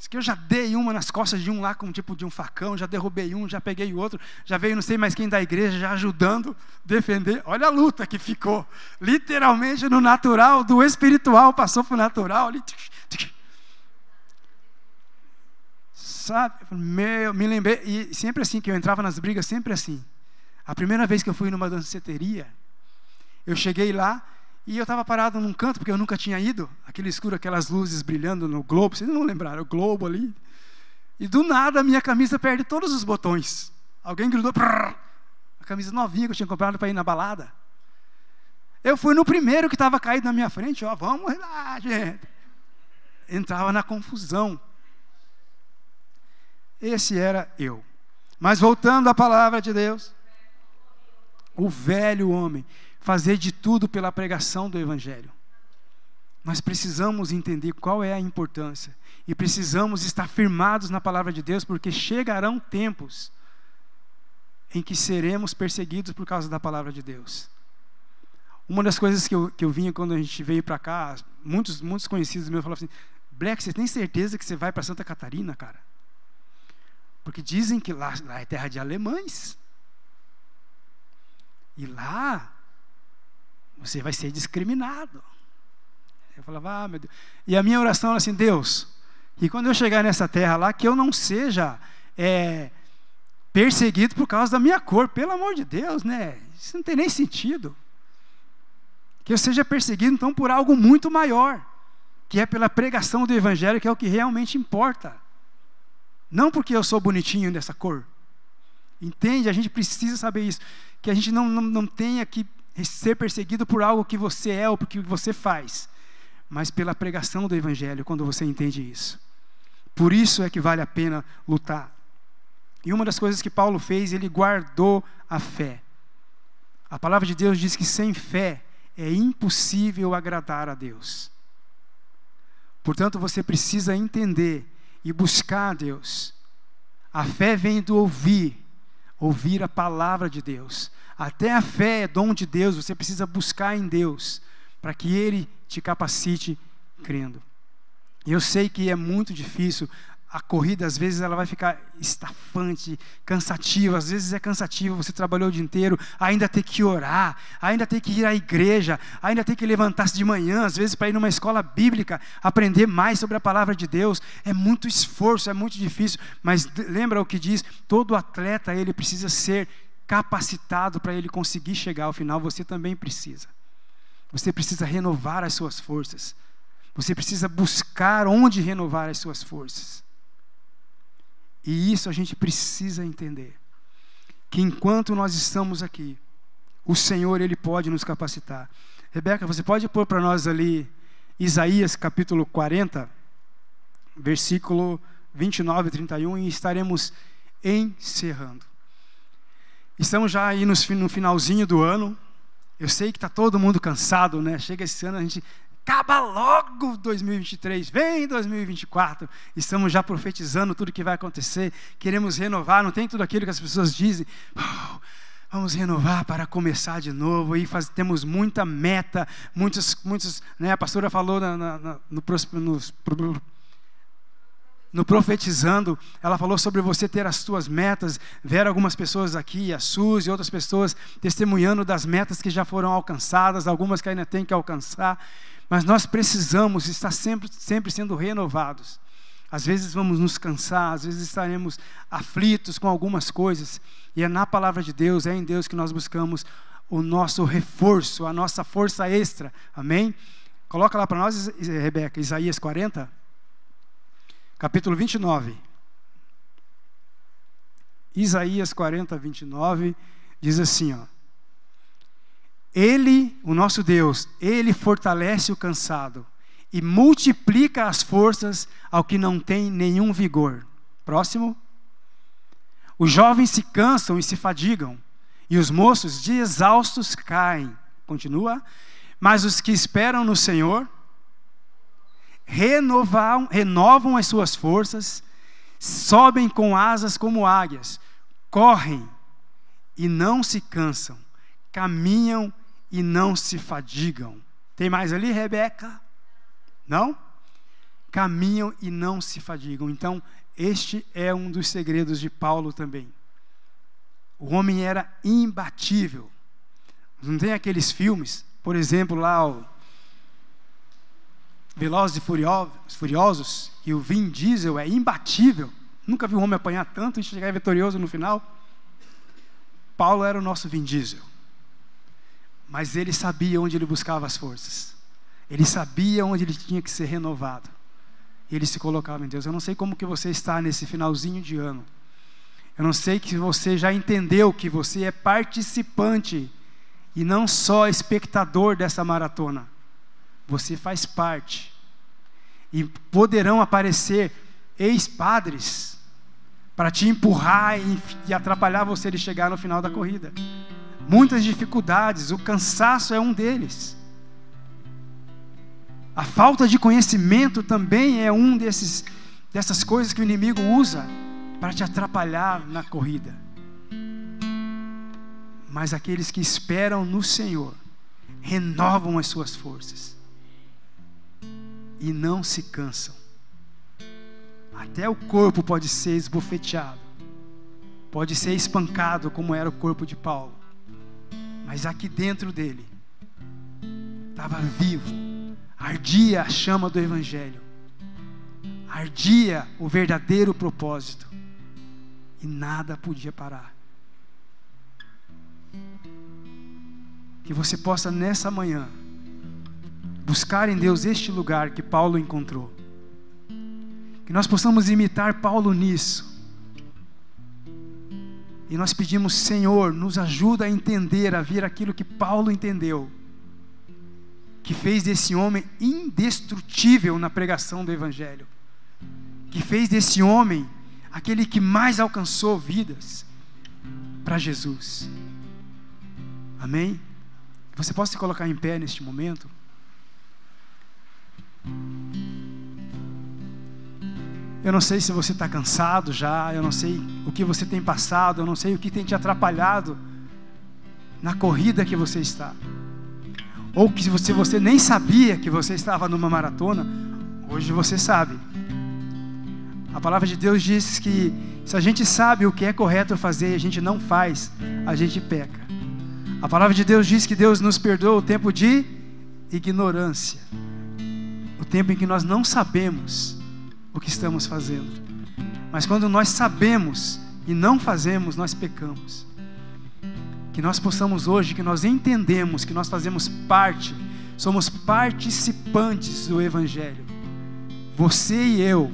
Diz que eu já dei uma nas costas de um lá com um tipo de um facão, já derrubei um, já peguei o outro, já veio não sei mais quem da igreja já ajudando defender. Olha a luta que ficou. Literalmente no natural, do espiritual passou para o natural. Ali, Sabe? Meu, me lembrei, e sempre assim que eu entrava nas brigas, sempre assim. A primeira vez que eu fui numa danceteria, eu cheguei lá e eu estava parado num canto, porque eu nunca tinha ido. Aquele escuro, aquelas luzes brilhando no globo. Vocês não lembraram? O globo ali. E do nada a minha camisa perde todos os botões. Alguém grudou. Prrr, a camisa novinha que eu tinha comprado para ir na balada. Eu fui no primeiro que estava caído na minha frente. Ó, vamos lá, gente. Entrava na confusão. Esse era eu. Mas voltando à palavra de Deus o velho homem, fazer de tudo pela pregação do Evangelho. Nós precisamos entender qual é a importância e precisamos estar firmados na palavra de Deus, porque chegarão tempos em que seremos perseguidos por causa da palavra de Deus. Uma das coisas que eu, que eu vinha quando a gente veio para cá, muitos, muitos conhecidos meus falavam assim: Black, você tem certeza que você vai para Santa Catarina, cara? Porque dizem que lá, lá é terra de alemães. E lá, você vai ser discriminado. Eu falava, ah, meu Deus. E a minha oração era assim: Deus, e quando eu chegar nessa terra lá, que eu não seja é, perseguido por causa da minha cor, pelo amor de Deus, né? Isso não tem nem sentido. Que eu seja perseguido, então, por algo muito maior, que é pela pregação do Evangelho, que é o que realmente importa. Não porque eu sou bonitinho dessa cor. Entende? A gente precisa saber isso que a gente não, não, não tenha que ser perseguido por algo que você é ou por que você faz, mas pela pregação do Evangelho, quando você entende isso. Por isso é que vale a pena lutar. E uma das coisas que Paulo fez, ele guardou a fé. A palavra de Deus diz que sem fé é impossível agradar a Deus. Portanto, você precisa entender e buscar a Deus. A fé vem do ouvir ouvir a palavra de Deus. Até a fé é dom de Deus, você precisa buscar em Deus, para que Ele te capacite crendo. Eu sei que é muito difícil, a corrida às vezes ela vai ficar estafante, cansativa, às vezes é cansativa, você trabalhou o dia inteiro, ainda tem que orar, ainda tem que ir à igreja, ainda tem que levantar-se de manhã, às vezes para ir numa escola bíblica, aprender mais sobre a palavra de Deus, é muito esforço, é muito difícil, mas lembra o que diz, todo atleta ele precisa ser capacitado para ele conseguir chegar ao final, você também precisa. Você precisa renovar as suas forças. Você precisa buscar onde renovar as suas forças. E isso a gente precisa entender. que enquanto nós estamos aqui, o Senhor ele pode nos capacitar. Rebeca, você pode pôr para nós ali Isaías capítulo 40, versículo 29 e 31 e estaremos encerrando. Estamos já aí no finalzinho do ano. Eu sei que está todo mundo cansado, né? Chega esse ano, a gente acaba logo 2023, vem 2024. Estamos já profetizando tudo que vai acontecer. Queremos renovar, não tem tudo aquilo que as pessoas dizem. Vamos renovar para começar de novo. E faz, temos muita meta, muitos, muitos, né? A pastora falou na, na, na, no, no profetizando, ela falou sobre você ter as suas metas. Vieram algumas pessoas aqui, a Suzy e outras pessoas testemunhando das metas que já foram alcançadas, algumas que ainda tem que alcançar. Mas nós precisamos estar sempre, sempre sendo renovados. Às vezes vamos nos cansar, às vezes estaremos aflitos com algumas coisas, e é na palavra de Deus, é em Deus que nós buscamos o nosso reforço, a nossa força extra. Amém? Coloca lá para nós, Rebeca, Isaías 40, capítulo 29. Isaías 40, 29, diz assim, ó. Ele, o nosso Deus, ele fortalece o cansado e multiplica as forças ao que não tem nenhum vigor. Próximo. Os jovens se cansam e se fadigam, e os moços de exaustos caem. Continua. Mas os que esperam no Senhor renovam, renovam as suas forças, sobem com asas como águias, correm e não se cansam, caminham e não se fadigam. Tem mais ali, Rebeca? Não? Caminham e não se fadigam. Então, este é um dos segredos de Paulo também. O homem era imbatível. Não tem aqueles filmes, por exemplo, lá o Velozes e Furiosos, e o Vin Diesel é imbatível. Nunca vi um homem apanhar tanto e chegar vitorioso no final. Paulo era o nosso Vin Diesel. Mas ele sabia onde ele buscava as forças. Ele sabia onde ele tinha que ser renovado. E ele se colocava em Deus. Eu não sei como que você está nesse finalzinho de ano. Eu não sei que você já entendeu que você é participante e não só espectador dessa maratona. Você faz parte. E poderão aparecer ex-padres para te empurrar e, atrapalhar você de chegar no final da corrida muitas dificuldades, o cansaço é um deles. A falta de conhecimento também é um desses dessas coisas que o inimigo usa para te atrapalhar na corrida. Mas aqueles que esperam no Senhor renovam as suas forças e não se cansam. Até o corpo pode ser esbofeteado, pode ser espancado, como era o corpo de Paulo. Mas aqui dentro dele estava vivo, ardia a chama do Evangelho, ardia o verdadeiro propósito, e nada podia parar. Que você possa nessa manhã buscar em Deus este lugar que Paulo encontrou. Que nós possamos imitar Paulo nisso e nós pedimos, Senhor, nos ajuda a entender, a ver aquilo que Paulo entendeu, que fez desse homem indestrutível na pregação do Evangelho, que fez desse homem aquele que mais alcançou vidas para Jesus. Amém? Você pode se colocar em pé neste momento? Eu não sei se você está cansado já, eu não sei o que você tem passado, eu não sei o que tem te atrapalhado na corrida que você está. Ou que se você, você nem sabia que você estava numa maratona, hoje você sabe. A palavra de Deus diz que se a gente sabe o que é correto fazer e a gente não faz, a gente peca. A palavra de Deus diz que Deus nos perdoa o tempo de ignorância, tempo em que nós não sabemos o que estamos fazendo. Mas quando nós sabemos e não fazemos, nós pecamos. Que nós possamos hoje, que nós entendemos que nós fazemos parte, somos participantes do Evangelho. Você e eu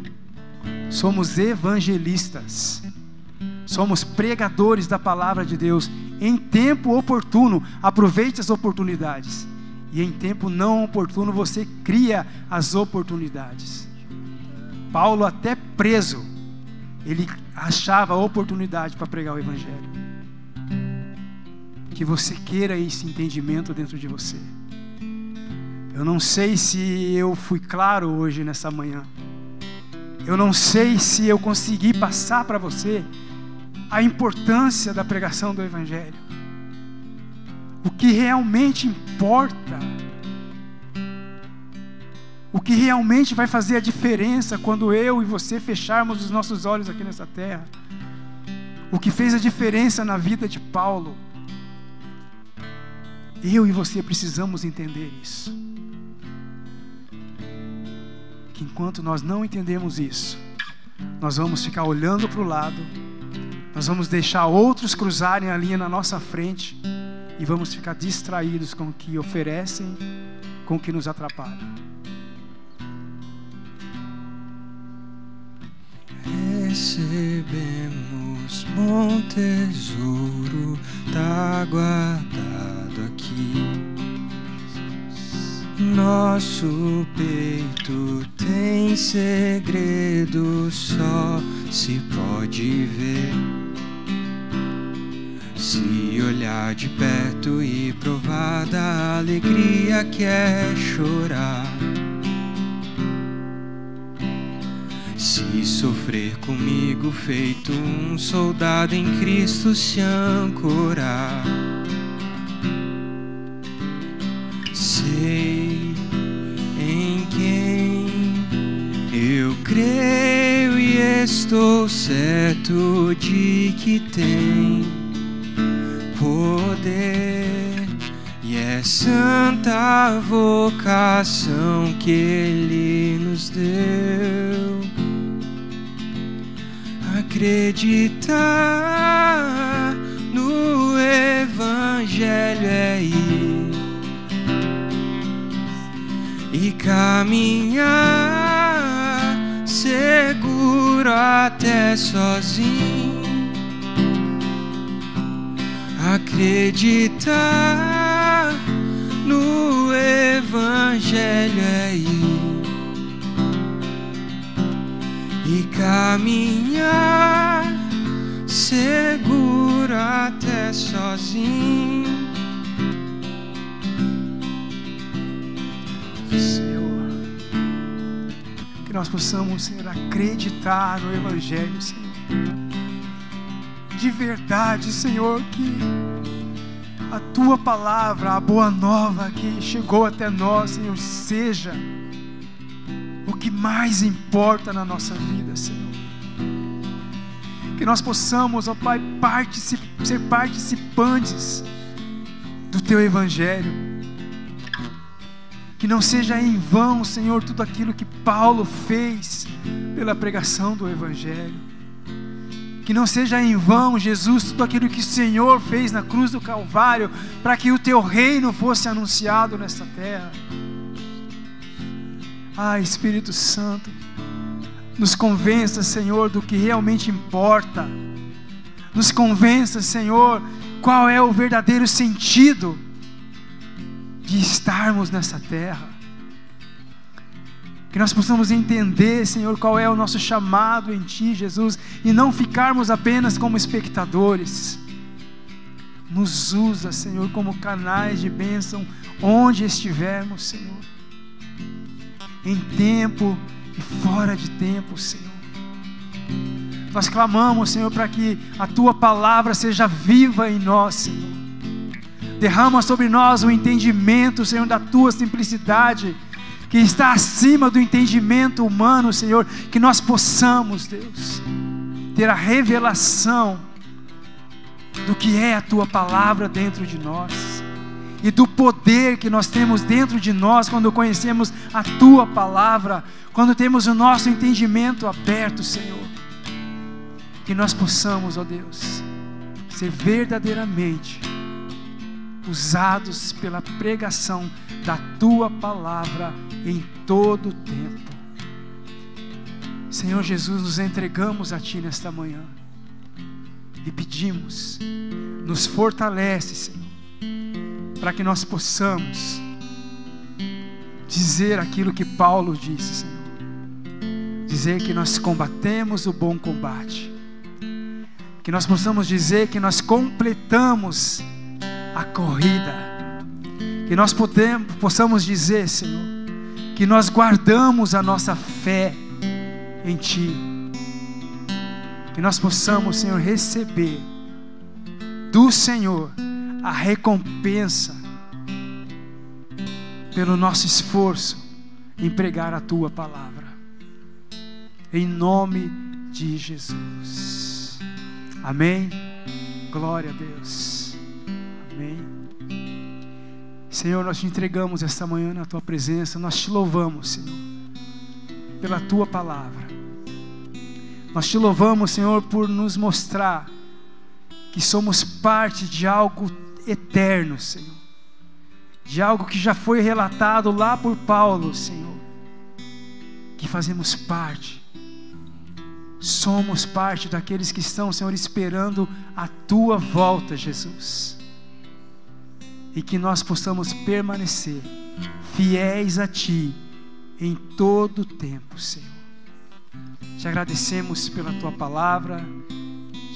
somos evangelistas. Somos pregadores da palavra de Deus em tempo oportuno. Aproveite as oportunidades. E em tempo não oportuno você cria as oportunidades. Paulo, até preso, ele achava oportunidade para pregar o Evangelho. Que você queira esse entendimento dentro de você. Eu não sei se eu fui claro hoje nessa manhã. Eu não sei se eu consegui passar para você a importância da pregação do Evangelho. O que realmente importa. O que realmente vai fazer a diferença quando eu e você fecharmos os nossos olhos aqui nessa terra. O que fez a diferença na vida de Paulo. Eu e você precisamos entender isso que enquanto nós não entendemos isso, nós vamos ficar olhando para o lado, nós vamos deixar outros cruzarem a linha na nossa frente e vamos ficar distraídos com o que oferecem, com o que nos atrapalha. Recebemos bom tesouro, tá guardado aqui nosso peito tem segredo, só se pode ver. Se olhar de perto e provar da alegria que é chorar. Se sofrer comigo, feito um soldado em Cristo, se ancorar. Sei creio e estou certo de que tem poder e é santa vocação que Ele nos deu. Acreditar no Evangelho é ir e caminhar seguro até sozinho. Acreditar no Evangelho é ir e caminhar seguro até sozinho. nós possamos, Senhor, acreditar no Evangelho, Senhor. De verdade, Senhor, que a tua palavra, a boa nova que chegou até nós, Senhor, seja o que mais importa na nossa vida, Senhor. Que nós possamos, ó Pai, particip ser participantes do teu Evangelho que não seja em vão, Senhor, tudo aquilo que Paulo fez pela pregação do Evangelho. Que não seja em vão, Jesus, tudo aquilo que o Senhor fez na cruz do Calvário para que o teu reino fosse anunciado nesta terra. Ah, Espírito Santo, nos convença, Senhor, do que realmente importa. Nos convença, Senhor, qual é o verdadeiro sentido de estarmos nessa terra. Que nós possamos entender, Senhor, qual é o nosso chamado em Ti, Jesus, e não ficarmos apenas como espectadores. Nos usa, Senhor, como canais de bênção onde estivermos, Senhor. Em tempo e fora de tempo, Senhor. Nós clamamos, Senhor, para que a Tua palavra seja viva em nós, Senhor Derrama sobre nós o entendimento, Senhor, da tua simplicidade, que está acima do entendimento humano, Senhor, que nós possamos, Deus, ter a revelação do que é a tua palavra dentro de nós e do poder que nós temos dentro de nós quando conhecemos a tua palavra, quando temos o nosso entendimento aberto, Senhor. Que nós possamos, ó Deus, ser verdadeiramente usados pela pregação da tua palavra em todo o tempo. Senhor Jesus, nos entregamos a ti nesta manhã. e pedimos, nos fortalece, Senhor, para que nós possamos dizer aquilo que Paulo disse, Senhor. Dizer que nós combatemos o bom combate. Que nós possamos dizer que nós completamos a corrida. Que nós podemos, possamos dizer, Senhor, que nós guardamos a nossa fé em Ti. Que nós possamos, Senhor, receber do Senhor a recompensa pelo nosso esforço em pregar a tua palavra. Em nome de Jesus. Amém. Glória a Deus. Amém. Senhor, nós te entregamos esta manhã na tua presença, nós te louvamos, Senhor, pela tua palavra. Nós te louvamos, Senhor, por nos mostrar que somos parte de algo eterno, Senhor de algo que já foi relatado lá por Paulo, Senhor, que fazemos parte, somos parte daqueles que estão, Senhor, esperando a tua volta, Jesus, e que nós possamos permanecer fiéis a Ti em todo o tempo, Senhor. Te agradecemos pela Tua palavra,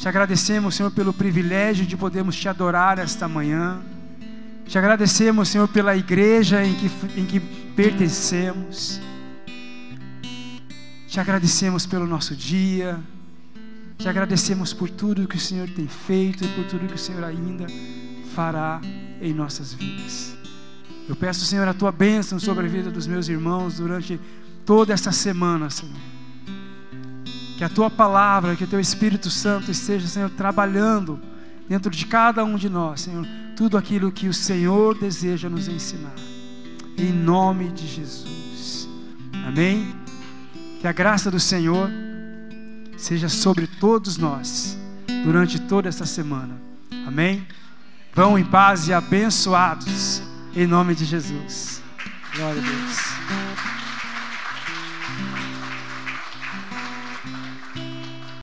te agradecemos, Senhor, pelo privilégio de podermos Te adorar esta manhã. Te agradecemos, Senhor, pela igreja em que, em que pertencemos. Te agradecemos pelo nosso dia. Te agradecemos por tudo que o Senhor tem feito e por tudo que o Senhor ainda fará em nossas vidas. Eu peço, Senhor, a tua bênção sobre a vida dos meus irmãos durante toda essa semana, Senhor. Que a tua palavra, que o teu Espírito Santo esteja, Senhor, trabalhando dentro de cada um de nós, Senhor tudo aquilo que o Senhor deseja nos ensinar. Em nome de Jesus. Amém? Que a graça do Senhor seja sobre todos nós durante toda esta semana. Amém? Vão em paz e abençoados em nome de Jesus. Glória a Deus.